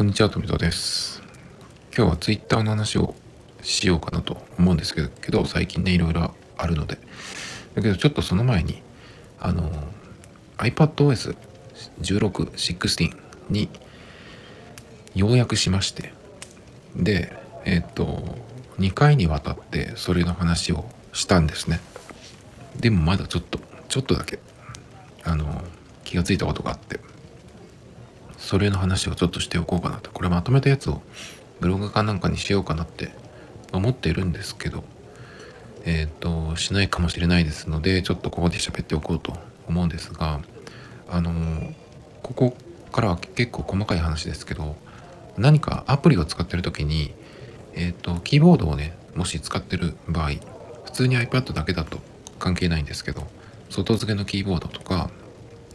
こんにちは、富田です。今日は Twitter の話をしようかなと思うんですけど、最近ね、いろいろあるので。だけど、ちょっとその前に、あの、iPadOS 16、16にようやくしまして、で、えっ、と、2回にわたってそれの話をしたんですね。でもまだちょっと、ちょっとだけ、あの、気がついたことがあって、それの話をちょっとしておこうかなと。これまとめたやつをブログかなんかにしようかなって思っているんですけど。えっ、としないかもしれないですのでちょっとここで喋っておこうと思うんですがあのここからは結構細かい話ですけど何かアプリを使ってる時にえっ、とキーボードをねもし使ってる場合普通に iPad だけだと関係ないんですけど外付けのキーボードとか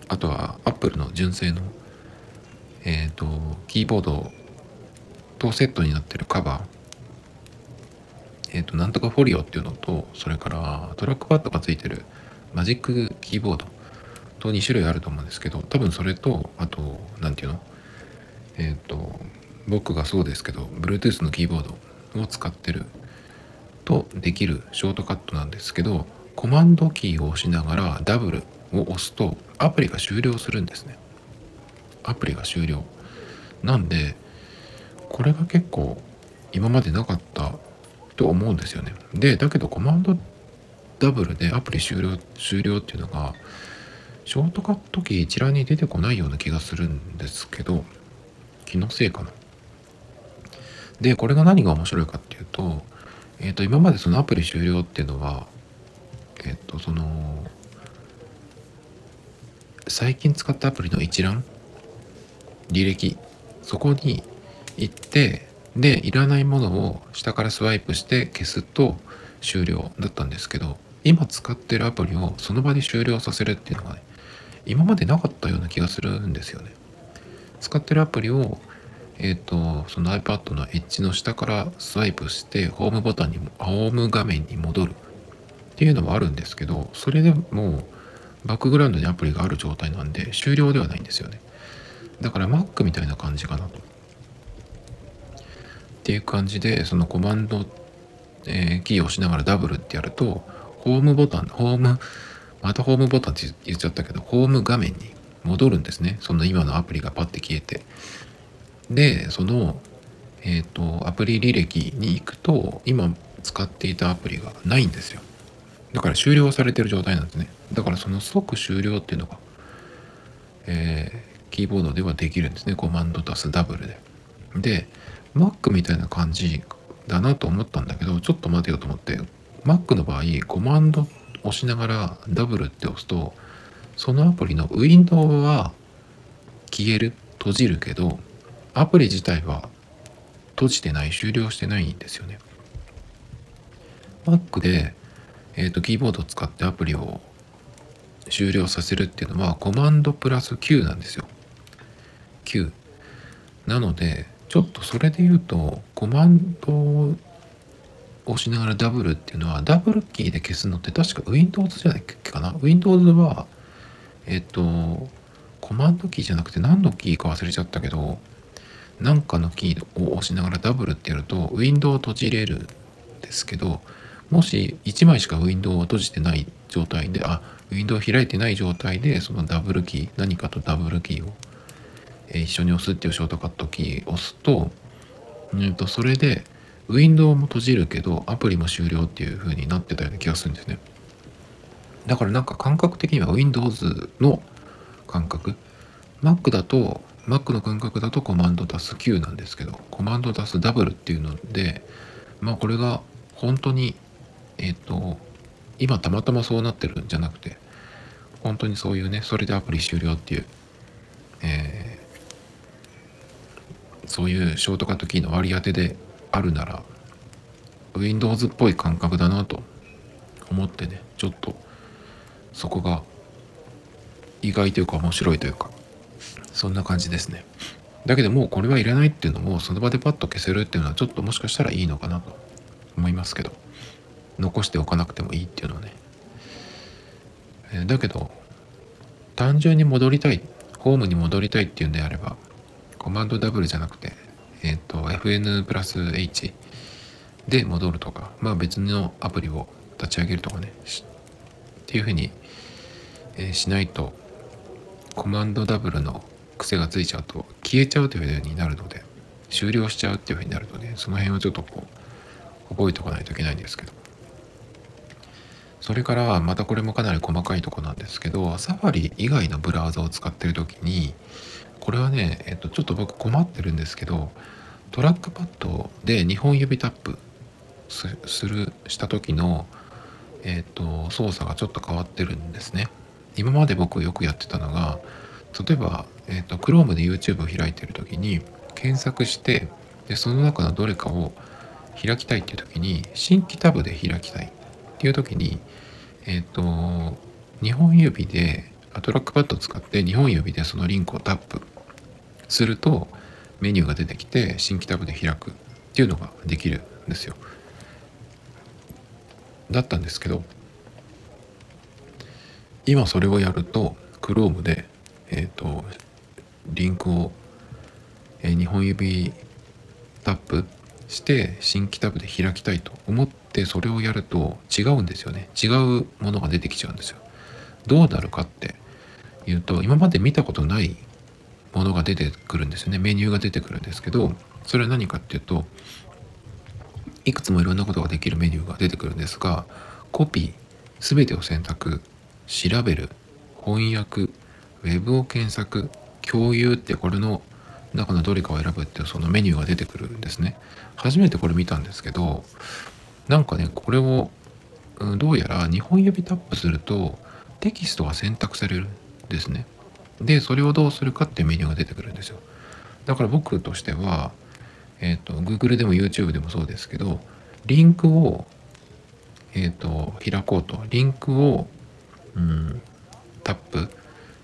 あとは Apple の純正のえっ、とキーボードとセットになってるカバー。えっ、となんとかフォリオっていうのとそれからトラックパッドがついてるマジックキーボードと2種類あると思うんですけど多分それとあと何ていうの？えっ、と僕がそうですけど Bluetooth のキーボードを使ってるとできるショートカットなんですけどコマンドキーを押しながらダブルを押すとアプリが終了するんですね。アプリが終了。なんでこれが結構今までなかったと思うんですよね。でだけどコマンドダブルでアプリ終了終了っていうのがショートカットキー一覧に出てこないような気がするんですけど気のせいかな。でこれが何が面白いかっていうと,、えー、と今までそのアプリ終了っていうのはえっ、とその最近使ったアプリの一覧履歴そこに行ってでいらないものを下からスワイプして消すと終了だったんですけど今使ってるアプリをその場で終了させるっていうのがね今までなかったような気がするんですよね。使ってるアプリをえっ、とその iPad のエッジの下からスワイプしてホームボタンにもホーム画面に戻るっていうのはあるんですけどそれでもうバックグラウンドにアプリがある状態なんで終了ではないんですよね。だから Mac みたいな感じかな。と。っていう感じでそのコマンド、えーキーを押しながらダブルってやるとホームボタンホームまたホームボタンって言っちゃったけどホーム画面に戻るんですね。その今のアプリがパッて消えて。でそのえっ、とアプリ履歴に行くと今使っていたアプリがないんですよ。だから終了されてる状態なんですね。だからその即終了っていうのがえーキーボードではできるんですね。コマンド足すダブルで。で Mac みたいな感じだなと思ったんだけどちょっと待てよと思って Mac の場合コマンド押しながらダブルって押すとそのアプリのウィンドウは消える閉じるけどアプリ自体は閉じてない終了してないんですよね。Mac で、えー、とキーボードを使ってアプリを終了させるっていうのはコマンドプラス Q なんですよ。Q なのでちょっとそれで言うとコマンドを押しながらダブルっていうのはダブルキーで消すのって確か Windows じゃないっけかな？Windows はえっとコマンドキーじゃなくて何のキーか忘れちゃったけど何かのキーを押しながらダブルってやるとウィンドウを閉じれるんですけどもし1枚しかウィンドウを閉じてない状態であウィンドウを開いてない状態でそのダブルキー何かとダブルキーを、え一緒に押すっていうショートカットキーを押すと,、うん、とそれでウィンドウも閉じるけどアプリも終了っていう風になってたような気がするんですね。だからなんか感覚的には Windows の感覚 Mac だと Mac の感覚だとコマンド足す Q なんですけどコマンド足すダブルっていうのでまあこれが本当にえっ、と今たまたまそうなってるんじゃなくて本当にそういうねそれでアプリ終了っていう、えーそういうショートカットキーの割り当てであるなら Windows っぽい感覚だなと思ってねちょっとそこが意外というか面白いというかそんな感じですね。だけどもうこれはいらないっていうのもその場でパッと消せるっていうのはちょっともしかしたらいいのかなと思いますけど残しておかなくてもいいっていうのはね、えだけど単純に戻りたいホームに戻りたいっていうんであればコマンド W じゃなくて、えっ、と、FN プラス H で戻るとか、まあ別のアプリを立ち上げるとかね、っていうふうに、えー、しないと、コマンド W の癖がついちゃうと消えちゃうというふうになるので、終了しちゃうっていうふうになるので、その辺をちょっとこう、覚えておかないといけないんですけど。それからまたこれもかなり細かいとこなんですけど、サファリ以外のブラウザを使ってる時に、これはね、えっと、ちょっと僕困ってるんですけど、トラックパッドで2本指タップするした時の、えっと、操作がちょっと変わってるんですね。今まで僕よくやってたのが、例えば、えっと、Chrome で YouTube を開いてる時に検索してでその中のどれかを開きたいっていう時に新規タブで開きたいっていう時にえっ、と2本指でトラックパッドを使って2本指でそのリンクをタップするとメニューが出てきて新規タブで開くっていうのができるんですよ。だったんですけど今それをやると Chrome でえっ、ー、とリンクを、えー、2本指タップして新規タブで開きたいと思ってそれをやると違うんですよね違うものが出てきちゃうんですよどうなるかっていうと今まで見たことないものが出てくるんですよね。メニューが出てくるんですけどそれは何かっていうといくつもいろんなことができるメニューが出てくるんですがコピー全てを選択調べる翻訳ウェブを検索共有ってこれの中のどれかを選ぶっていうそのメニューが出てくるんですね。初めてこれ見たんですけどなんかねこれを、ん、どうやら2本指タップするとテキストが選択されるんですね。でそれをどうするかっていうメニューが出てくるんですよ。だから僕としてはえっ、ー、と Google でも YouTube でもそうですけどリンクをえっ、ー、と開こうと。リンクを、うん、タップ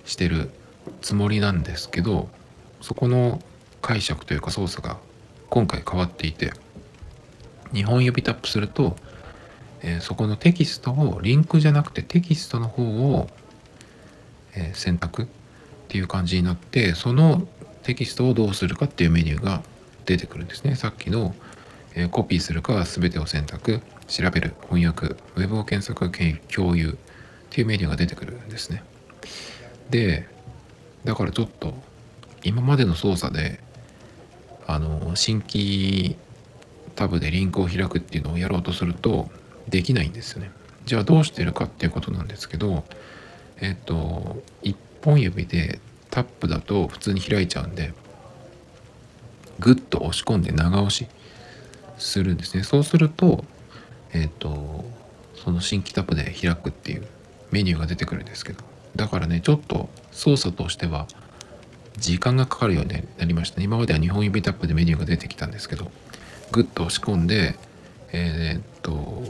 してるつもりなんですけどそこの解釈というか操作が今回変わっていて2本指タップすると、えー、そこのテキストをリンクじゃなくてテキストの方を、えー、選択っていう感じになってそのテキストをどうするかっていうメニューが出てくるんですねさっきの、えー、コピーするか全てを選択調べる翻訳ウェブを検索共有っていうメニューが出てくるんですねでだからちょっと今までの操作であの新規タブでリンクを開くっていうのをやろうとするとできないんですよね。じゃあどうしてるかっていうことなんですけどえっと1本指でタップだと普通に開いちゃうんでグッと押し込んで長押しするんですね。そうするとえっとその新規タップで開くっていうメニューが出てくるんですけどだからねちょっと操作としては時間がかかるようになりましたね今までは2本指タップでメニューが出てきたんですけどグッと押し込んでえー、っと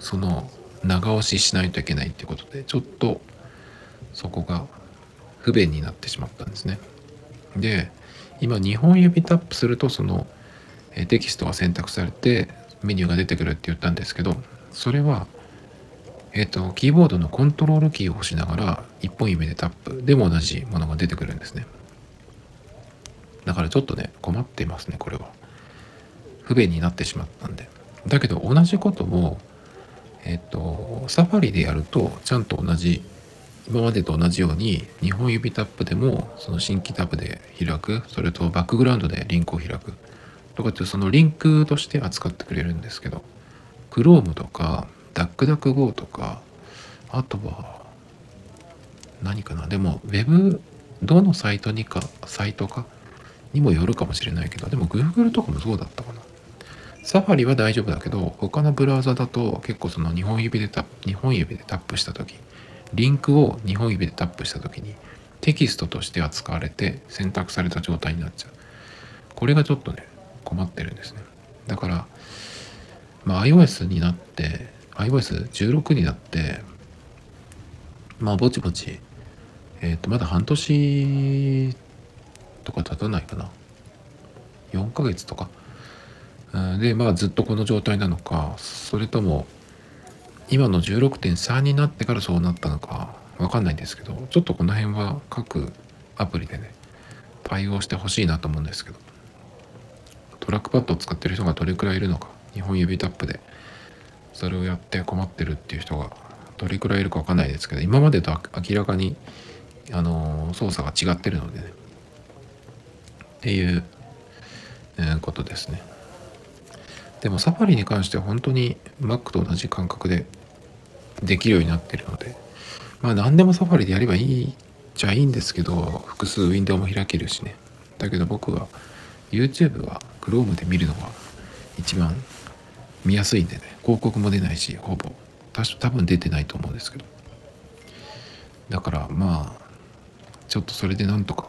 その長押ししないといけないってことでちょっとそこが不便になってしまったんですね。で今2本指タップするとそのテキストが選択されてメニューが出てくるって言ったんですけどそれはえっ、とキーボードのコントロールキーを押しながら1本指でタップでも同じものが出てくるんですね。だからちょっとね困ってますねこれは。不便になってしまったんで。だけど同じことをえっ、とサファリでやるとちゃんと同じ今までと同じように2本指タップでもその新規タブで開くそれとバックグラウンドでリンクを開く。とかってそのリンクとして扱ってくれるんですけど Chrome とか DuckDuckGo とかあとは何かな。でも Web どのサイトにかサイトかにもよるかもしれないけどでも Google とかもそうだったかな。サファリは大丈夫だけど他のブラウザだと結構その2本指でタップ2本指でタップした時リンクを2本指でタップした時にテキストとして扱われて選択された状態になっちゃう。これがちょっとね困ってるんですね。だからまあ iOS になって iOS16 になってまあぼちぼちえっ、ー、とまだ半年とか経たないかな。4ヶ月とか。でまあずっとこの状態なのかそれとも今の16.3になってからそうなったのかわかんないんですけどちょっとこの辺は各アプリでね対応してほしいなと思うんですけどトラックパッドを使ってる人がどれくらいいるのか2本指タップでそれをやって困ってるっていう人がどれくらいいるか分かんないですけど今までと明らかにあの操作が違ってるのでね。っていう、えー、ことですね。でもサファリに関しては本当に Mac と同じ感覚でできるようになってるのでまあ何でもサファリでやればいいじゃいいんですけど複数ウィンドウも開けるしね。だけど僕は YouTube は Chrome で見るのが一番見やすいんでね。広告も出ないしほぼ。多分出てないと思うんですけど。だからまあちょっとそれでなんとか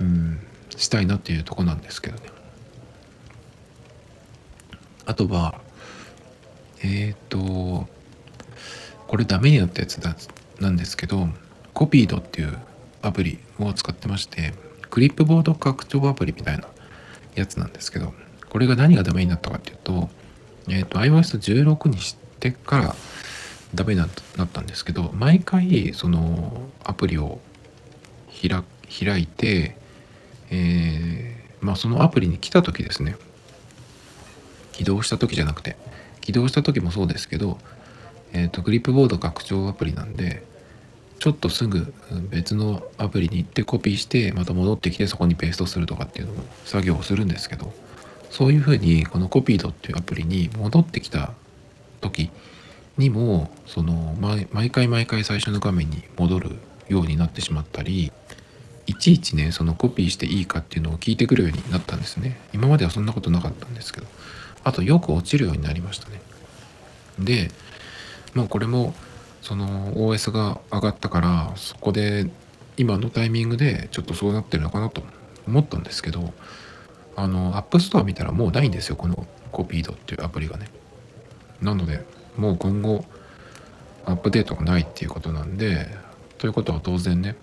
うんしたいなっていうとこなんですけどね。あとはえっ、ー、とこれダメになったやつだなんですけどコピードっていうアプリを使ってましてクリップボード拡張アプリみたいなやつなんですけどこれが何がダメになったかっていうと,、えーと、iOS16 にしてからダメになったんですけど毎回そのアプリを開いて、えー、まあそのアプリに来た時ですね。起動した時じゃなくて起動した時もそうですけど、え、ー、とクリップボード拡張アプリなんでちょっとすぐ別のアプリに行ってコピーしてまた戻ってきてそこにペーストするとかっていうのも作業をするんですけどそういうふうにこのコピードっていうアプリに戻ってきた時にもその毎回毎回最初の画面に戻るようになってしまったりいちいちねそのコピーしていいかっていうのを聞いてくるようになったんですね。今まではそんなことなかったんですけどあとよく落ちるようになりましたね。でまあこれもその OS が上がったからそこで今のタイミングでちょっとそうなってるのかなと思ったんですけどあの App Store 見たらもうないんですよこの Copied っていうアプリがね。なのでもう今後アップデートがないっていうことなんでということは当然ね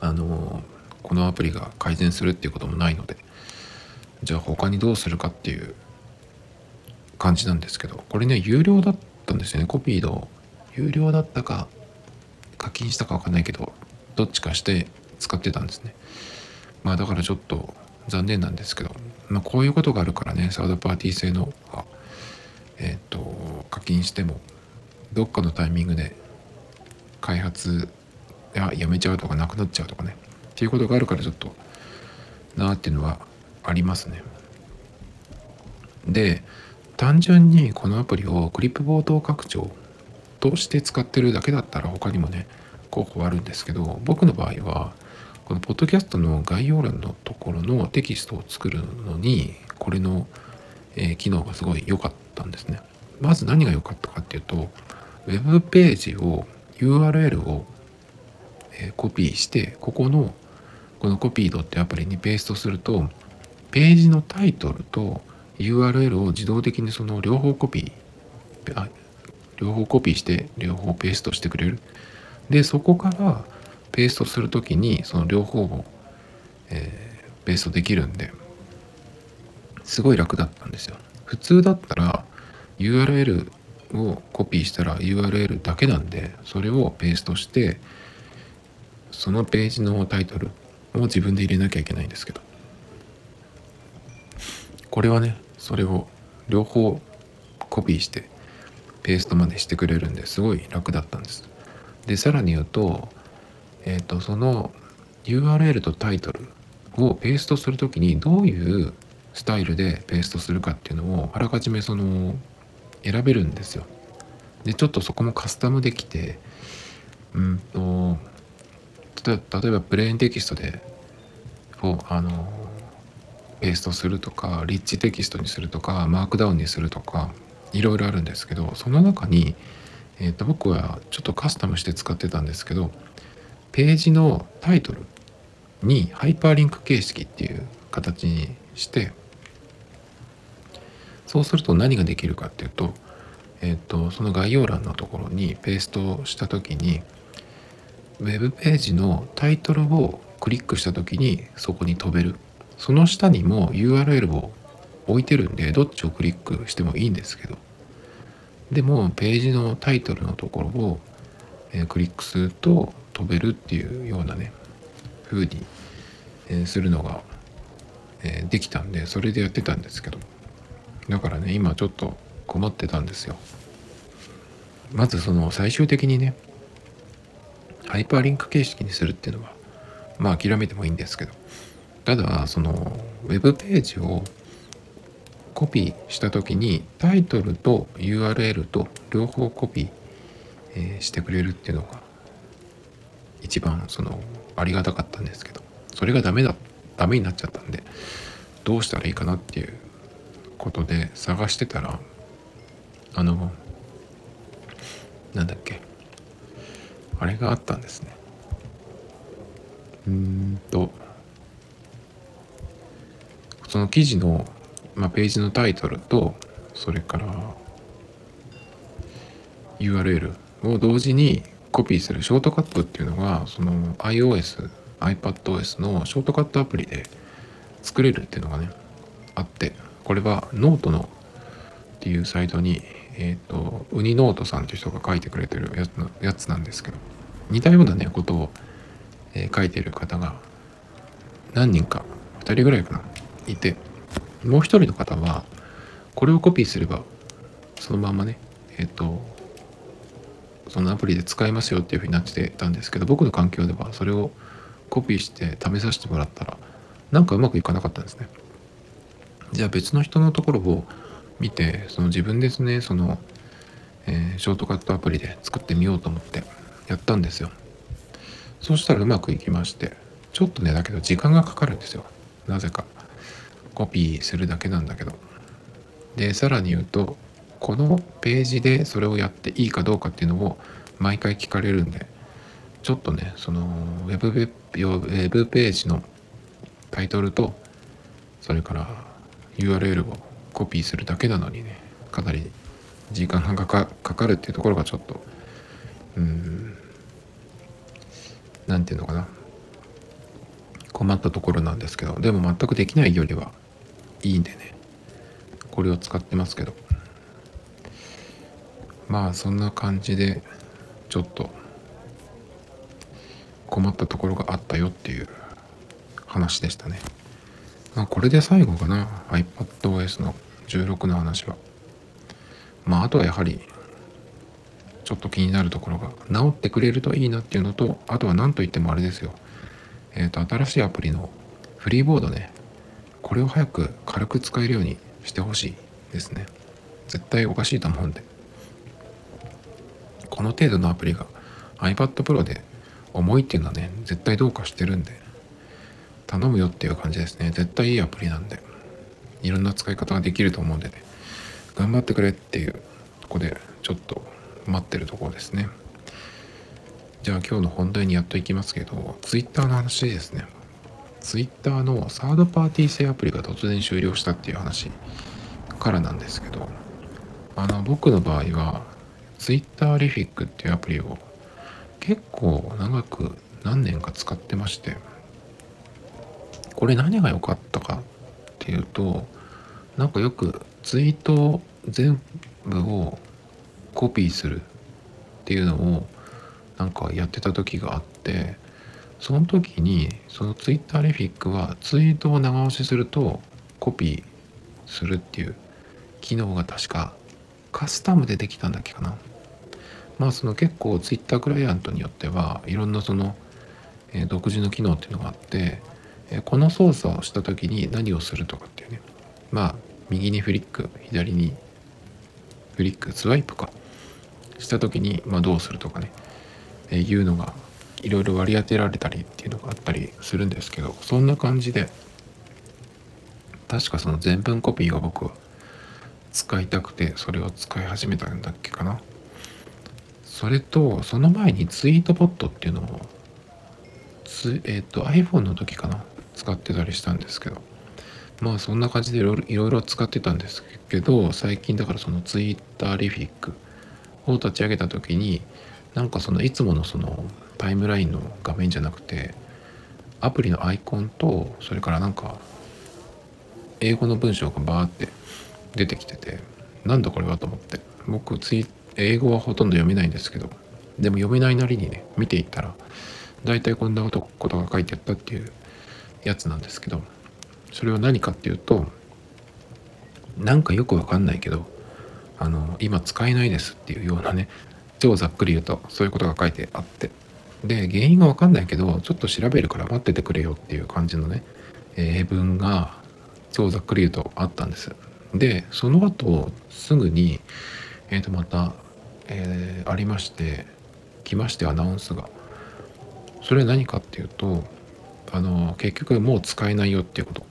あのこのアプリが改善するっていうこともないのでじゃあ他にどうするかっていう感じなんですけどこれね有料だったんですよね。 Copied 有料だったか課金したか分かんないけどどっちかして使ってたんですね。まあだからちょっと残念なんですけど、まあ、こういうことがあるからねサードパーティー製のえっ、ー、と課金してもどっかのタイミングで開発ややめちゃうとかなくなっちゃうとかねっていうことがあるからちょっとなーっていうのはありますね。で単純にこのアプリをクリップボード拡張として使ってるだけだったら他にもね候補あるんですけど僕の場合はこのポッドキャストの概要欄のところのテキストを作るのにこれの、え、機能がすごい良かったんですね。まず何が良かったかっていうとウェブページを URL を、え、コピーしてここのこのコピードってアプリにペーストするとページのタイトルと URL を自動的にその両方コピー両方コピーして両方ペーストしてくれる。でそこからペーストする時にその両方を、えー、ペーストできるんですごい楽だったんですよ。普通だったら URL をコピーしたら URL だけなんでそれをペーストしてそのページのタイトルを自分で入れなきゃいけないんですけど。これはねそれを両方コピーしてペーストまでしてくれるんですごい楽だったんです。でさらに言うと,、えーと、その URL とタイトルをペーストする時にどういうスタイルでペーストするかっていうのをあらかじめその選べるんですよ。でちょっとそこもカスタムできてうんと例えばプレーンテキストでをあのペーストするとかリッチテキストにするとかマークダウンにするとかいろいろあるんですけどその中に、えー、と僕はちょっとカスタムして使ってたんですけどページのタイトルにハイパーリンク形式っていう形にしてそうすると何ができるかっていうと,、えーと、その概要欄のところにペーストした時にウェブページのタイトルをクリックした時にそこに飛べる。その下にも URL を置いてるんでどっちをクリックしてもいいんですけど。でもページのタイトルのところを、えー、クリックすると飛べるっていうようなね風にえー、するのが、えー、できたんでそれでやってたんですけど。だからね今ちょっと困ってたんですよ。まずその最終的にねハイパーリンク形式にするっていうのはまあ諦めてもいいんですけど。ただそのウェブページをコピーした時にタイトルと URL と両方コピー、えー、してくれるっていうのが一番そのありがたかったんですけどそれがダメだダメになっちゃったんでどうしたらいいかなっていうことで探してたらあのなんだっけあれがあったんですね。うんとその記事の、まあ、ページのタイトルとそれから URL を同時にコピーするショートカットっていうのがその iOS、iPadOS のショートカットアプリで作れるっていうのがねあってこれはノートのっていうサイトにえっ、ー、とウニノートさんという人が書いてくれてるやつやつなんですけど似たようなねことを、えー、書いてる方が何人か2人ぐらいかないてもう一人の方はこれをコピーすればそのままねえっ、ー、とそのアプリで使えますよっていうふうになってたんですけど僕の環境ではそれをコピーして試させてもらったらなんかうまくいかなかったんですね。じゃあ別の人のところを見てその自分ですねその、えー、ショートカットアプリで作ってみようと思ってやったんですよ。そしたらうまくいきましてちょっとねだけど時間がかかるんですよ。なぜか。コピーするだけなんだけど。でさらに言うとこのページでそれをやっていいかどうかっていうのを毎回聞かれるんで。ちょっとねそのウェブウェブページのタイトルとそれから URL をコピーするだけなのにねかなり時間がかかるっていうところがちょっとうん何て言うのかな。困ったところなんですけどでも全くできないよりはいいんでね。これを使ってますけど。まあそんな感じでちょっと困ったところがあったよっていう話でしたね。まあこれで最後かな。iPadOS の16の話は。まああとはやはりちょっと気になるところが治ってくれるといいなっていうのとあとは何と言ってもあれですよ。えっ、ー、と新しいアプリのフリーボードね。これを早く軽く使えるようにしてほしいですね。絶対おかしいと思うんで。この程度のアプリが iPad Pro で重いっていうのはね絶対どうかしてるんで頼むよっていう感じですね。絶対いいアプリなんでいろんな使い方ができると思うんでね。頑張ってくれっていうとこでちょっと待ってるところですね。じゃあ今日の本題にやっといきますけど Twitter の話ですね。Twitter のサードパーティー製アプリが突然終了したっていう話からなんですけどあの僕の場合は Twitter リフィックっていうアプリを結構長く何年か使ってましてこれ何が良かったかっていうとなんかよくツイート全部をコピーするっていうのをなんかやってた時があってその時にその Twitter リフィックはツイートを長押しするとコピーするっていう機能が確かカスタムでできたんだっけかな。まあその結構 Twitter クライアントによってはいろんなその、え、独自の機能っていうのがあって、え、この操作をした時に何をするとかっていうね。まあ右にフリック左にフリックスワイプか。した時に、まあ、どうするとかね、え、いうのがいろいろ割り当てられたりっていうのがあったりするんですけどそんな感じで確かその全文コピーが僕は使いたくてそれを使い始めたんだっけかな。それとその前にツイートボットっていうのをつ、えっ、ー、と iPhone の時かな使ってたりしたんですけど。まあそんな感じでいろいろ使ってたんですけど最近だからその Twitter リフィックを立ち上げた時になんかそのいつものそのタイムラインの画面じゃなくてアプリのアイコンとそれからなんか英語の文章がバーって出てきててなんだこれはと思って。僕ツイ英語はほとんど読めないんですけどでも読めないなりにね見ていったら大体こんなことが書いてあったっていうやつなんですけどそれは何かっていうとなんかよくわかんないけどあの今使えないですっていうようなね超ざっくり言うとそういうことが書いてあって。で原因がわかんないけどちょっと調べるから待っててくれよっていう感じのね英文が超ざっくり言うとあったんです。でその後すぐにえっ、ー、とまた、えー、ありまして来ましてアナウンスが。それは何かっていうとあの結局もう使えないよっていうこと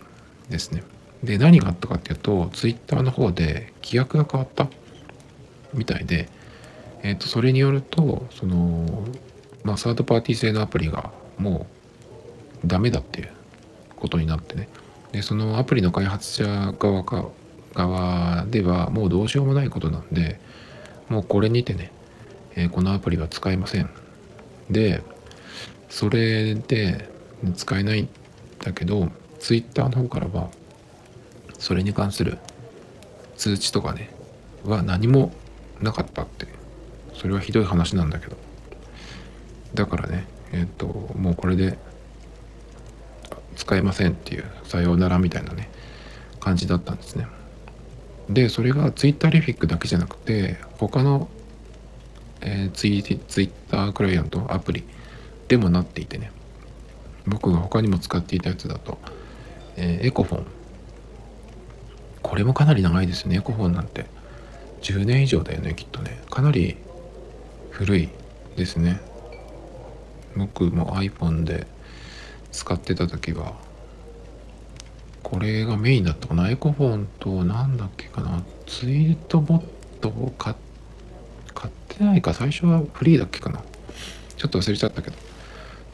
ですね。で何があったかっていうとツイッターの方で規約が変わったみたいで、えー、とそれによるとその、まあ、サードパーティー製のアプリがもうダメだっていうことになってね。でそのアプリの開発者側か側ではもうどうしようもないことなんでもうこれにてね、えー、このアプリは使えません。でそれで使えないんだけどツイッターの方からはそれに関する通知とかねは何もなかったって。それはひどい話なんだけど。だからねえっ、ともうこれで使えませんっていうさようならみたいなね感じだったんですね。でそれがツイッターリフィックだけじゃなくて他の、えー、ツイツイッタークライアントアプリでもなっていてね。僕が他にも使っていたやつだと、えー、エコフォン。これもかなり長いですね。エコフォンなんて。10年以上だよねきっとね。かなり古いですね。僕も iPhone で使ってた時はこれがメインだったかなエコフォンと何だっけかなツイートボットを買ってないか最初はフリーだっけかなちょっと忘れちゃったけど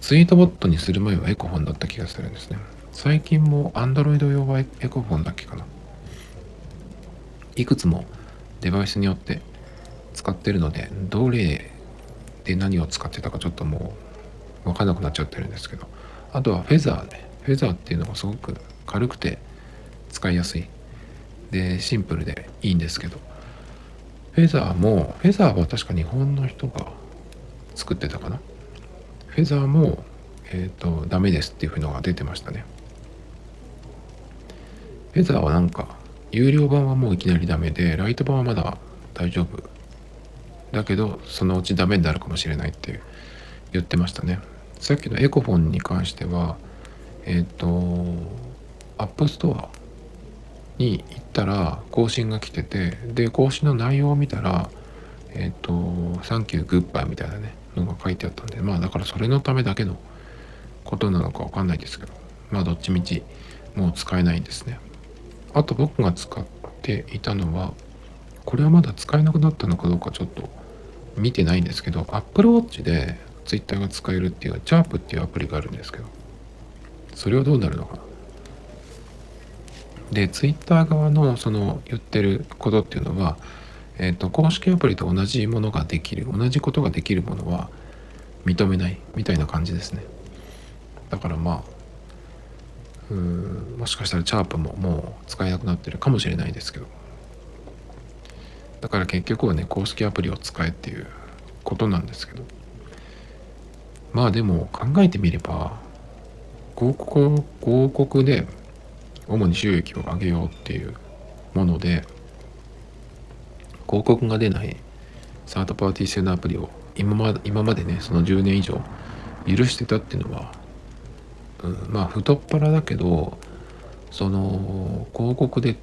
ツイートボットにする前はエコフォンだった気がするんですね。最近も Android 用はエコフォンだっけかな。いくつもデバイスによって使ってるので、どれで何を使ってたかちょっともううわかんなくなっちゃってるんですけど。あとはフェザーね。フェザーっていうのがすごく軽くて使いやすい。で、シンプルでいいんですけど。フェザーも、フェザーは確か日本の人が作ってたかな。フェザーも、えっ、ー、と、ダメですっていうのが出てましたね。フェザーはなんか、有料版はもういきなりダメで、ライト版はまだ大丈夫。だけど、そのうちダメになるかもしれないって言ってましたね。さっきのエコフォンに関しては、えっ、ー、と、アップストアに行ったら更新が来てて、で、更新の内容を見たら、えっ、ー、と、 Thank you goodbye みたいなね、のが書いてあったんでまあだからそれのためだけのことなのかわかんないですけどまあどっちみちもう使えないんですね。あと僕が使っていたのはこれはまだ使えなくなったのかどうかちょっと見てないんですけど Apple Watch で Twitter が使えるっていうチャープっていうアプリがあるんですけどそれはどうなるのかな？で Twitter 側のその言ってることっていうのはえっ、ー、と、公式アプリと同じものができる、同じことができるものは認めないみたいな感じですね。だからまあ、うーもしかしたらチャープももう使えなくなってるかもしれないですけど。だから結局はね、公式アプリを使えっていうことなんですけど。まあでも考えてみれば、広告広告で主に収益を上げようっていうもので、広告が出ないサードパーティー製のアプリを今ま今までねその10年以上許してたっていうのは、うん、まあ太っ腹だけどその広告で、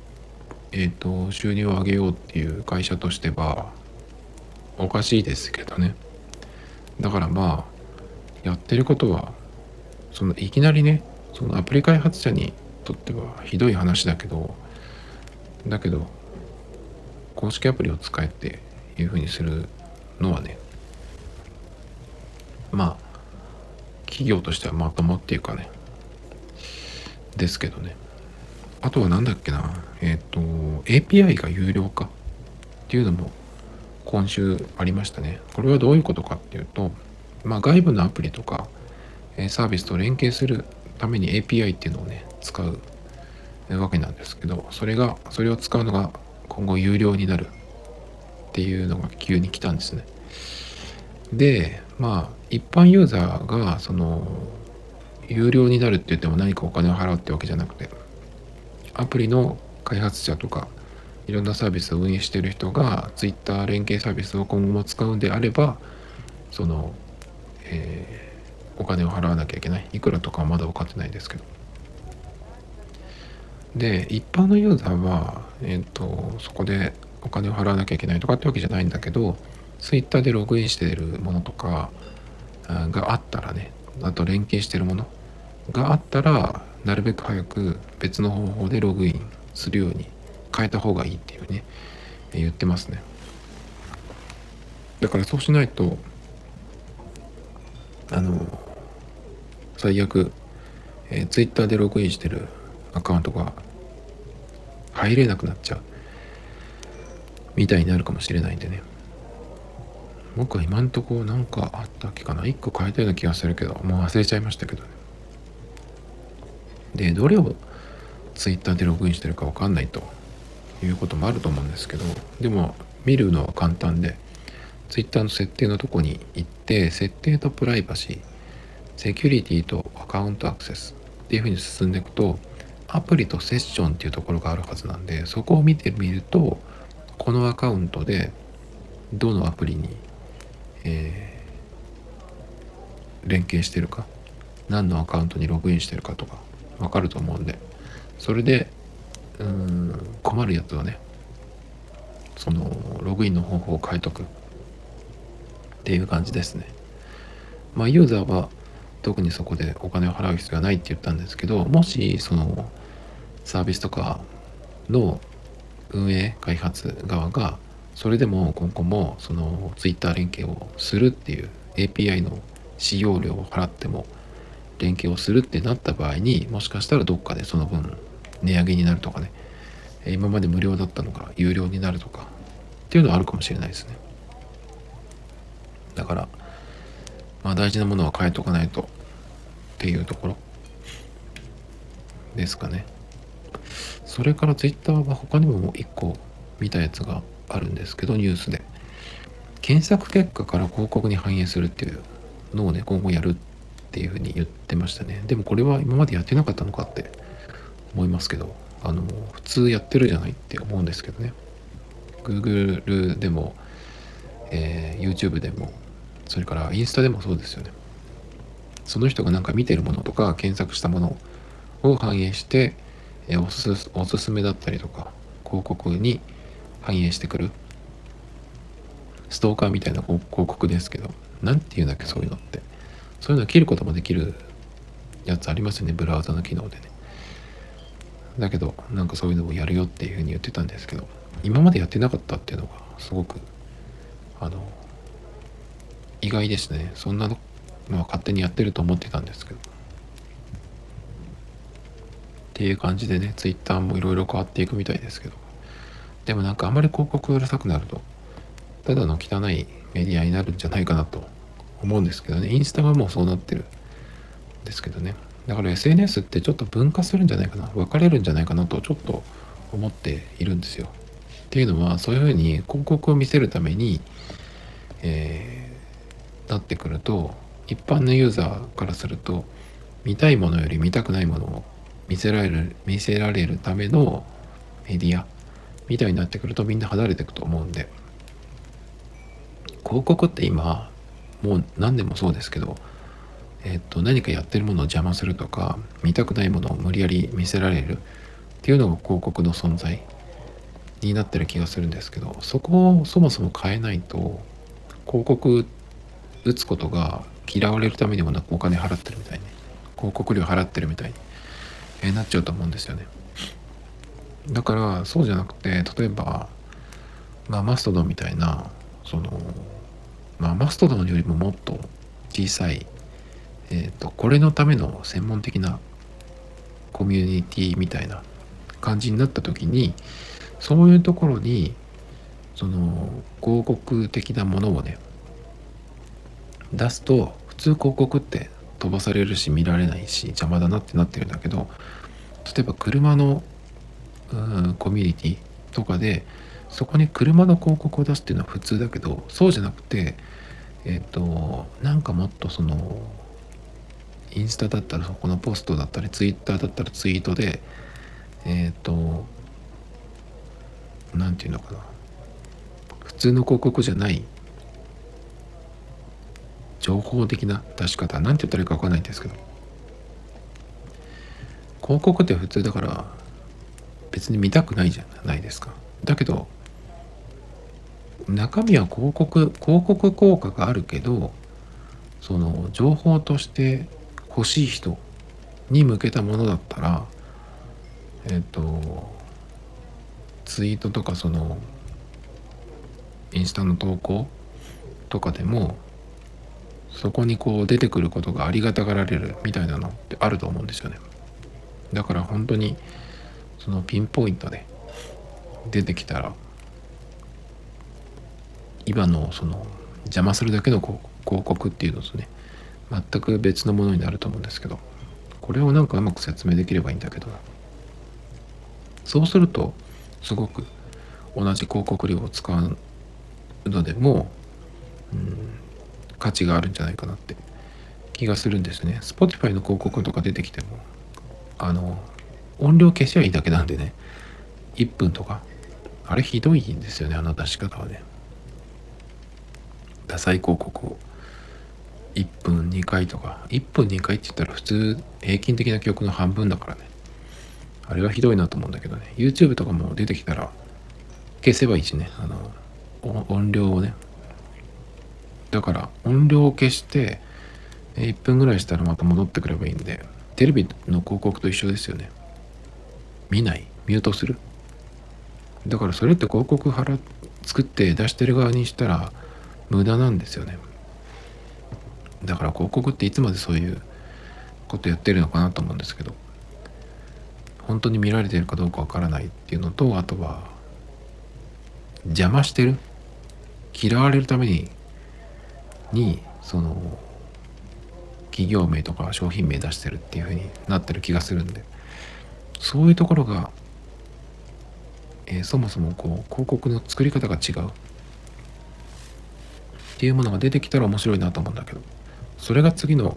えーと、収入を上げようっていう会社としてはおかしいですけどね。だからまあやってることはそのいきなりねそのアプリ開発者にとってはひどい話だけどだけど公式アプリを使えっていうふうにするのはねまあ企業としてはまともっていうかねですけどね。あとは何だっけなえっ、ー、と API が有料化っていうのも今週ありましたね。これはどういうことかっていうとまあ外部のアプリとかサービスと連携するために API っていうのをね使うわけなんですけどそれがそれを使うのが今後有料になるっていうのが急に来たんですね。でまあ一般ユーザーがその有料になるって言っても何かお金を払うってわけじゃなくてアプリの開発者とかいろんなサービスを運営してる人が Twitter 連携サービスを今後も使うんであればその、えー、お金を払わなきゃいけない。いくらとかはまだ分かってないですけど。で一般のユーザーは、えーと、そこでお金を払わなきゃいけないとかってわけじゃないんだけど Twitter でログインしてるものとかがあったらねあと連携してるものがあったらなるべく早く別の方法でログインするように変えた方がいいっていうね言ってますね。だからそうしないとあの最悪、えー、Twitter でログインしてるアカウントが入れなくなっちゃうみたいになるかもしれないんでね。僕は今んとこなんかあったっけかな。1個変えたような気がするけどもう忘れちゃいましたけどね。でどれを Twitter でログインしてるか分かんないということもあると思うんですけどでも見るのは簡単で Twitter の設定のとこに行って設定とプライバシーセキュリティとアカウントアクセスっていうふうに進んでいくとアプリとセッションっていうところがあるはずなんでそこを見てみるとこのアカウントでどのアプリにえー、連携してるか何のアカウントにログインしてるかとか分かると思うんでそれでうん困るやつはねそのログインの方法を変えとく。っていう感じですね。まあユーザーは特にそこでお金を払う必要がないって言ったんですけどもしそのサービスとかの運営開発側がそれでも今後もその Twitter 連携をするっていう API の使用料を払っても連携をするってなった場合にもしかしたらどっかでその分値上げになるとかね今まで無料だったのが有料になるとかっていうのはあるかもしれないですね。だからまあ大事なものは変えとかないとっていうところ。ですかね。それから Twitter は他にももう一個見たやつがあるんですけどニュースで。検索結果から広告に反映するっていうのをね今後やるっていうふうに言ってましたね。でもこれは今までやってなかったのかって思いますけどあの普通やってるじゃないって思うんですけどね。Google でも、えー、YouTube でもそれからインスタでもそうですよね。その人がなんか見てるものとか検索したものを反映して、え、おすすおすすめだったりとか広告に反映してくる。ストーカーみたいな広告ですけど何て言うんだっけそういうのって。そういうの切ることもできるやつありますよねブラウザの機能でね。だけどなんかそういうのをやるよっていうふうに言ってたんですけど今までやってなかったっていうのがすごくあの意外ですね。そんなのは勝手にやってると思ってたんですけど。っていう感じでね Twitter もいろいろ変わっていくみたいですけど。でもなんかあまり広告うるさくなるとただの汚いメディアになるんじゃないかなと思うんですけどね。インスタがもうそうなってるんですけどね。だから SNS ってちょっと分化するんじゃないかな。分かれるんじゃないかなとちょっと思っているんですよ。っていうのはそういうふうに広告を見せるために、えー、なってくると一般のユーザーからすると見たいものより見たくないものを見せられる見せられるためのメディアみたいになってくるとみんな離れていくと思うんで広告って今もう何年もそうですけど、えっと何かやってるものを邪魔するとか見たくないものを無理やり見せられるっていうのが広告の存在になってる気がするんですけどそこをそもそも変えないと広告って打つことが嫌われるためにもなくお金払ってるみたいに広告料払ってるみたいに、えー、なっちゃうと思うんですよね。だからそうじゃなくて例えば、まあ、マストドンみたいなその、まあ、マストドンよりももっと小さい、えーと、これのための専門的なコミュニティみたいな感じになった時にそういうところにその広告的なものをね出すと普通広告って飛ばされるし見られないし邪魔だなってなってるんだけど例えば車のうんコミュニティとかでそこに車の広告を出すっていうのは普通だけどそうじゃなくてえっ、ー、となんかもっとそのインスタだったらそこのポストだったりツイッターだったらツイートでえっ、ー、と何て言うのかな。普通の広告じゃない情報的な出し方何て言ったらいいか分かんないんですけど。広告って普通だから別に見たくないじゃないですか。だけど中身は広告広告効果があるけどその情報として欲しい人に向けたものだったらえっ、とツイートとかそのインスタの投稿とかでもそこにこう出てくることがありがたがられるみたいなのってあると思うんですよね。だから本当にそのピンポイントで出てきたら今のその邪魔するだけの広告っていうのとね。全く別のものになると思うんですけどこれをなんかうまく説明できればいいんだけど。そうするとすごく同じ広告料を使うのでも、うん、価値があるんじゃないかなって気がするんですね。Spotify の広告とか出てきてもあの音量消しゃいいだけなんでね。1分とか。あれひどいんですよねあの出し方はね。ダサい広告を。1分2回とか。1分2回って言ったら普通平均的な曲の半分だからね。あれはひどいなと思うんだけどね。YouTube とかも出てきたら消せばいいしね。あの音量をね。だから音量を消して1分ぐらいしたらまた戻ってくればいいんでテレビの広告と一緒ですよね。見ない？ミュートする？だからそれって広告払作って出してる側にしたら無駄なんですよね。だから広告っていつまでそういうことやってるのかなと思うんですけど本当に見られてるかどうかわからないっていうのとあとは邪魔してる？嫌われるためににその企業名とか商品名出してるっていう風になってる気がするんで。そういうところが、えー、そもそもこう広告の作り方が違う。っていうものが出てきたら面白いなと思うんだけど。それが次の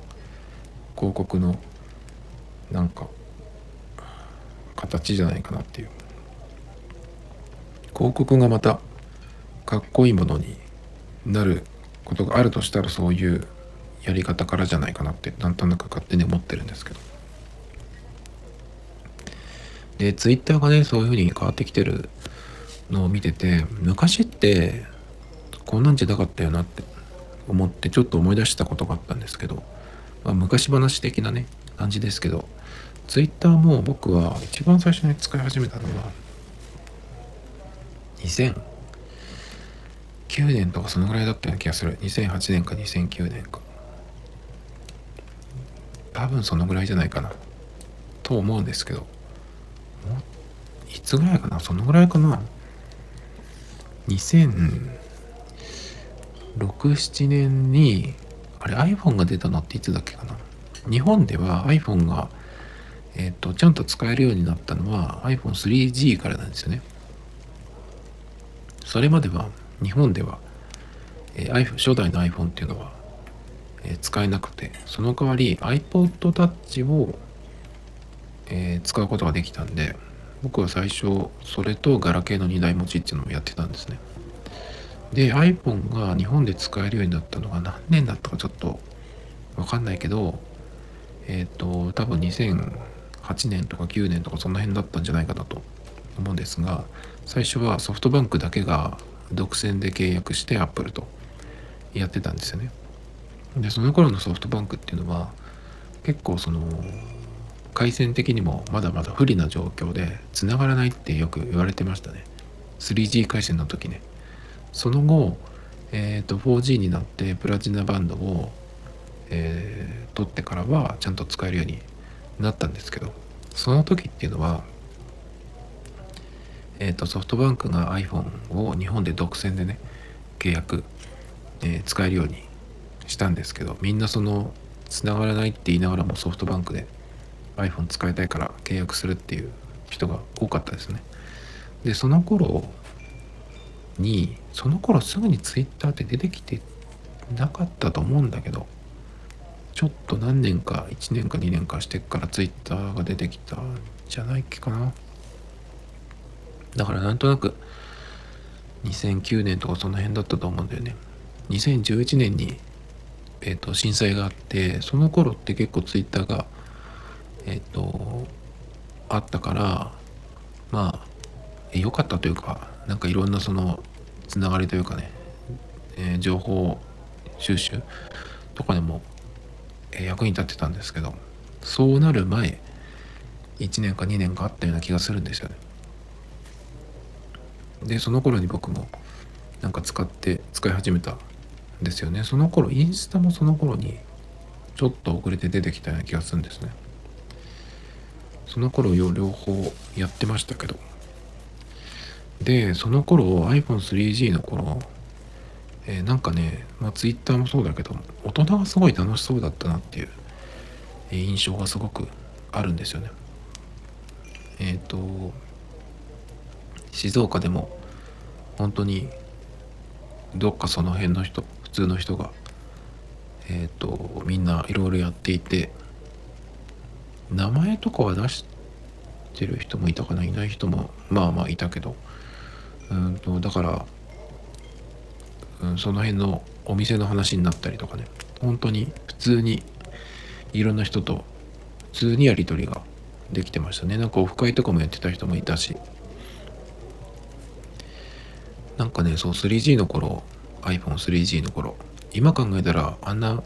広告のなんか形じゃないかなっていう。広告がまたかっこいいものになることがあるとしたらそういうやり方からじゃないかなってなんとなく勝手に思ってるんですけど。でツイッターがねそういうふうに変わってきてるのを見てて昔ってこんなんじゃなかったよなって思ってちょっと思い出したことがあったんですけど、まあ、昔話的なね感じですけど Twitter も僕は一番最初に使い始めたのは2000 2009年とかそのぐらいだったような気がする。2008年か2009年か。多分そのぐらいじゃないかな。と思うんですけど。いつぐらいかな？そのぐらいかな ?2006、7年にあれ iPhone が出たのっていつだっけかな。日本では iPhone が、えーと、ちゃんと使えるようになったのは iPhone3G からなんですよね。それまでは日本では、えー、iPhone 初代の iPhone っていうのは、えー、使えなくてその代わり iPod Touch を、えー、使うことができたんで僕は最初それとガラケーの2台持ちっていうのをやってたんですね。で iPhone が日本で使えるようになったのが何年だったかちょっとわかんないけどえっ、ー、と多分2008年とか9年とかその辺だったんじゃないかなと思うんですが最初はソフトバンクだけが独占で契約して Apple とやってたんですよね。でその頃のソフトバンクっていうのは結構その回線的にもまだまだ不利な状況で繋がらないってよく言われてましたね。3G 回線の時ね。その後、えーと、4G になってプラチナバンドを、えー、取ってからはちゃんと使えるようになったんですけどその時っていうのは、えーと、ソフトバンクが iPhone を日本で独占でね契約、えー、使えるようにしたんですけどみんなその繋がらないって言いながらもソフトバンクで iPhone 使いたいから契約するっていう人が多かったですね。でその頃にその頃すぐにツイッターって出てきてなかったと思うんだけどちょっと何年か1年か2年かしてからツイッターが出てきたんじゃないっけかな。だからなんとなく2009年とかその辺だったと思うんだよね2011年に、えーと、震災があってその頃って結構ツイッターがえっ、ー、とあったからまあ良かったというかなんかいろんなそのつながりというかね、えー、情報収集とかでも、えー、役に立ってたんですけどそうなる前1年か2年かあったような気がするんですよね。でその頃に僕もなんか使って使い始めたんですよね。その頃インスタもその頃にちょっと遅れて出てきたような気がするんですね。その頃両方やってましたけど。でその頃 iPhone3G の頃、えー、なんかね、まあ、Twitter もそうだけど大人がすごい楽しそうだったなっていう、え、印象がすごくあるんですよね。えっ、ー、と静岡でも本当にどっかその辺の人普通の人がえっ、とみんないろいろやっていて名前とかは出してる人もいたかないない人もまあまあいたけどうんとだから、うん、その辺のお店の話になったりとかね本当に普通にいろんな人と普通にやり取りができてましたね。なんかオフ会とかもやってた人もいたしなんかねそう 3G の頃 iPhone3G の頃今考えたらあんな、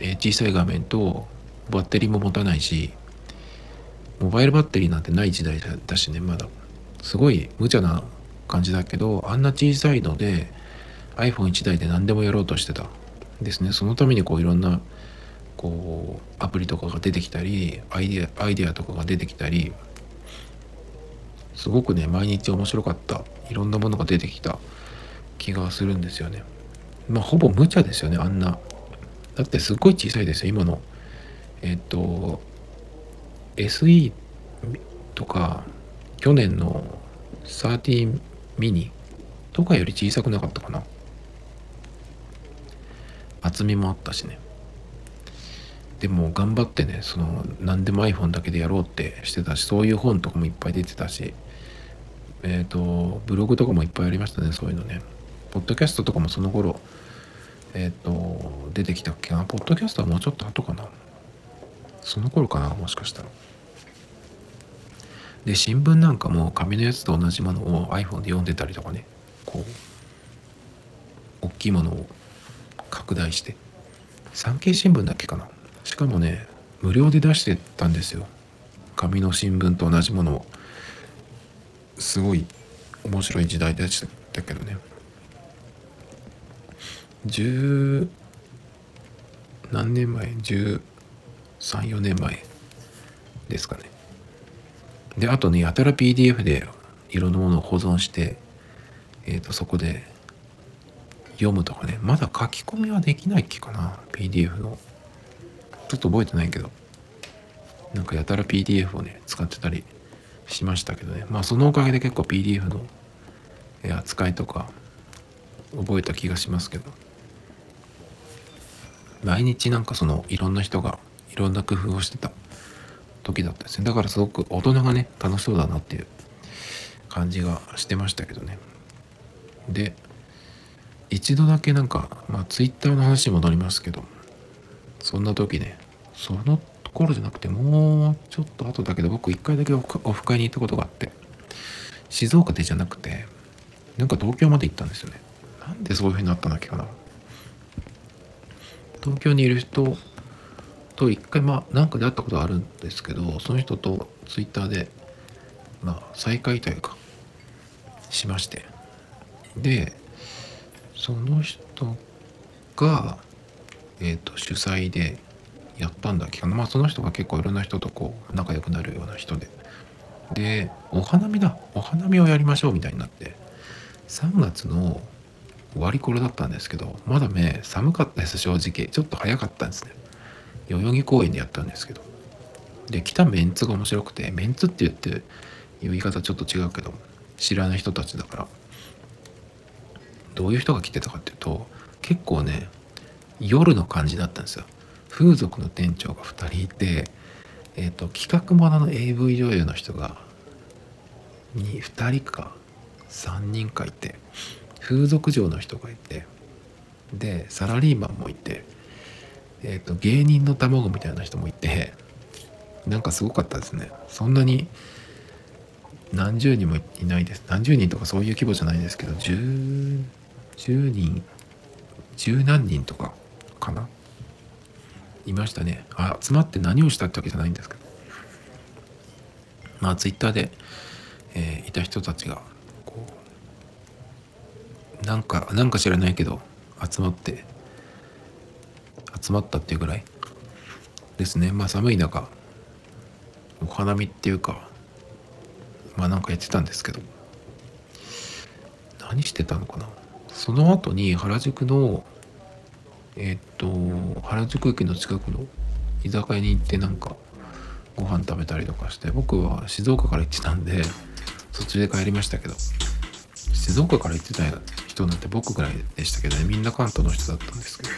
え、小さい画面とバッテリーも持たないしモバイルバッテリーなんてない時代だしねまだ。すごい無茶な感じだけどあんな小さいので iPhone1 台で何でもやろうとしてた。ですね。そのためにこういろんなこうアプリとかが出てきたりアイデアアイデアとかが出てきたりすごくね毎日面白かった。いろんなものが出てきた気がするんですよね。まあほぼ無茶ですよねあんな。だってすっごい小さいですよ今の。えっと SE とか去年の13ミニとかより小さくなかったかな。厚みもあったしね。でも頑張ってねその何でも iPhone だけでやろうってしてたしそういう本とかもいっぱい出てたし。えっ、ー、とブログとかもいっぱいありましたねそういうのね。ポッドキャストとかもその頃えっ、ー、と出てきたっけな。ポッドキャストはもうちょっと後かな。その頃かなもしかしたら。で新聞なんかも紙のやつと同じものを iPhone で読んでたりとかね。こう大きいものを拡大して。産経新聞だっけかな。しかもね無料で出してたんですよ。紙の新聞と同じものを。すごい面白い時代でしたけどね。十何年前？134年前ですかね。であとねやたら PDF でいろんなものを保存して、えー、とそこで読むとかね。まだ書き込みはできないっけかな。PDF のちょっと覚えてないけど。なんかやたら PDF をね使ってたりしましたけどね。まあそのおかげで結構 PDF の扱いとか覚えた気がしますけど。毎日なんかそのいろんな人がいろんな工夫をしてた時だったですね。だからすごく大人がね楽しそうだなっていう感じがしてましたけどね。で一度だけなんかまあツイッターの話に戻りますけどそんな時ねその頃じゃなくてもうちょっと後だけど僕一回だけオフ会に行ったことがあって静岡でじゃなくてなんか東京まで行ったんですよね。なんでそういう風になったんだっけかな。東京にいる人と一回まあ何かで会ったことあるんですけどその人とツイッターでまあ再会というかしまして。でその人がえっ、ー、と主催でやったんだっけかな。まあその人が結構いろんな人とこう仲良くなるような人で。でお花見だ。お花見をやりましょうみたいになって。3月の終わり頃だったんですけどまだね寒かったです正直。ちょっと早かったんですね。代々木公園でやったんですけど。で来たメンツが面白くてメンツって言っていう言い方ちょっと違うけど知らない人たちだから。どういう人が来てたかっていうと結構ね夜の感じだったんですよ。風俗の店長が2人いて、えーと、企画ものの AV 女優の人がに2人か3人かいて風俗嬢の人がいてでサラリーマンもいて、えーと、芸人の卵みたいな人もいてなんかすごかったですね。そんなに何十人もいないです。何十人とかそういう規模じゃないですけど 10, 10人十何人とかかないましたね。あ集まって何をしたってわけじゃないんですけど。まあツイッターで、えー、いた人たちがこうなんかなんか知らないけど集まって集まったっていうぐらいですね。まあ寒い中お花見っていうかまあなんかやってたんですけど。何してたのかな。その後に原宿のえっと原宿駅の近くの居酒屋に行ってなんかご飯食べたりとかして僕は静岡から行ってたんでそっちで帰りましたけど静岡から行ってた人なんて僕ぐらいでしたけどねみんな関東の人だったんですけど。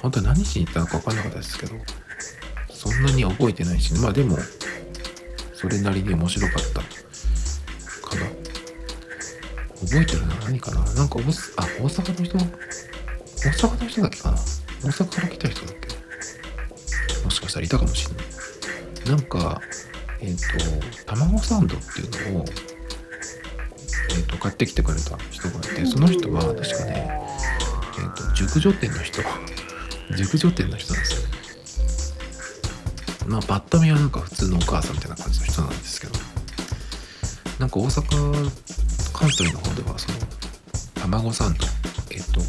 本当は何しに行ったのか分かんなかったですけどそんなに覚えてないし、ねまあでもそれなりに面白かった。覚えてるな。何かな。なんかあ大阪の人？大阪の人だっけかな。大阪から来た人だっけ？もしかしたらいたかもしれない。なんかえっ、ー、と卵サンドっていうのをえーと、買ってきてくれた人がいてその人は確かね、えーと、熟女店の人。熟女店の人なんですよ。まあパッと見はなんか普通のお母さんみたいな感じの人なんですけど。なんか大阪関西の方ではその卵サンドえっ、と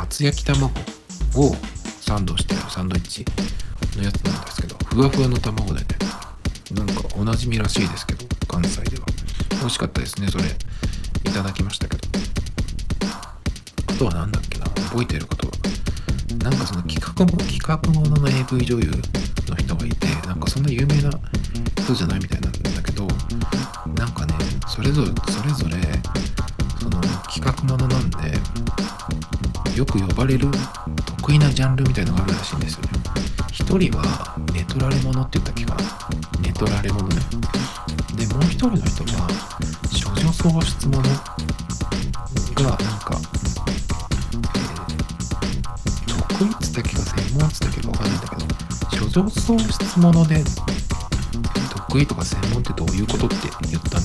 厚焼き卵をサンドしてるサンドイッチのやつなんですけどふわふわの卵でねなんかおなじみらしいですけど関西では美味しかったですねそれ。いただきましたけど。あとは何だっけな覚えてること。はなんかその企画も企画ものの AV 女優の人がいてなんかそんな有名な人じゃないみたいなんだけどそれぞれそれぞれその企画ものなんでよく呼ばれる得意なジャンルみたいのがあるらしいんですよね。一人はネトラレモノって言ったっけかな。ネトラレモノね。でもう一人の人は処女喪失者がなんか、え、得意っつったっけか専門っつったっけか分かんないんだけど処女喪失者で得意とか専門ってどういうことって言った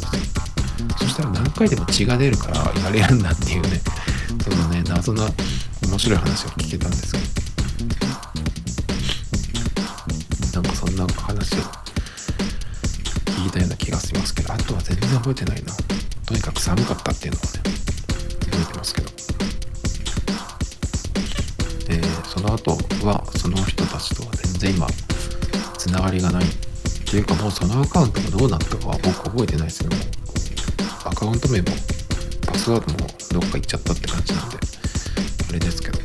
たら何回でも血が出るからやれるんだっていうね。そのね謎な面白い話を聞けたんですけど。なんかそんな話を聞いたような気がしますけど。あとは全然覚えてないな。とにかく寒かったっていうのはね覚えてますけど。でその後はその人たちとは全然今つながりがない。っていうかもうそのアカウントがどうなったかは僕覚えてないですよもカウント名もパスワードもどっか行っちゃったって感じなんであれですけど。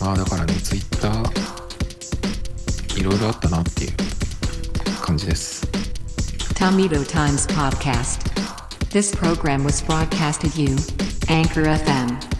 まあだからねツイッターいろいろあったなっていう感じです。Tamibo Times Podcast. This program was broadcasted you Anchor FM you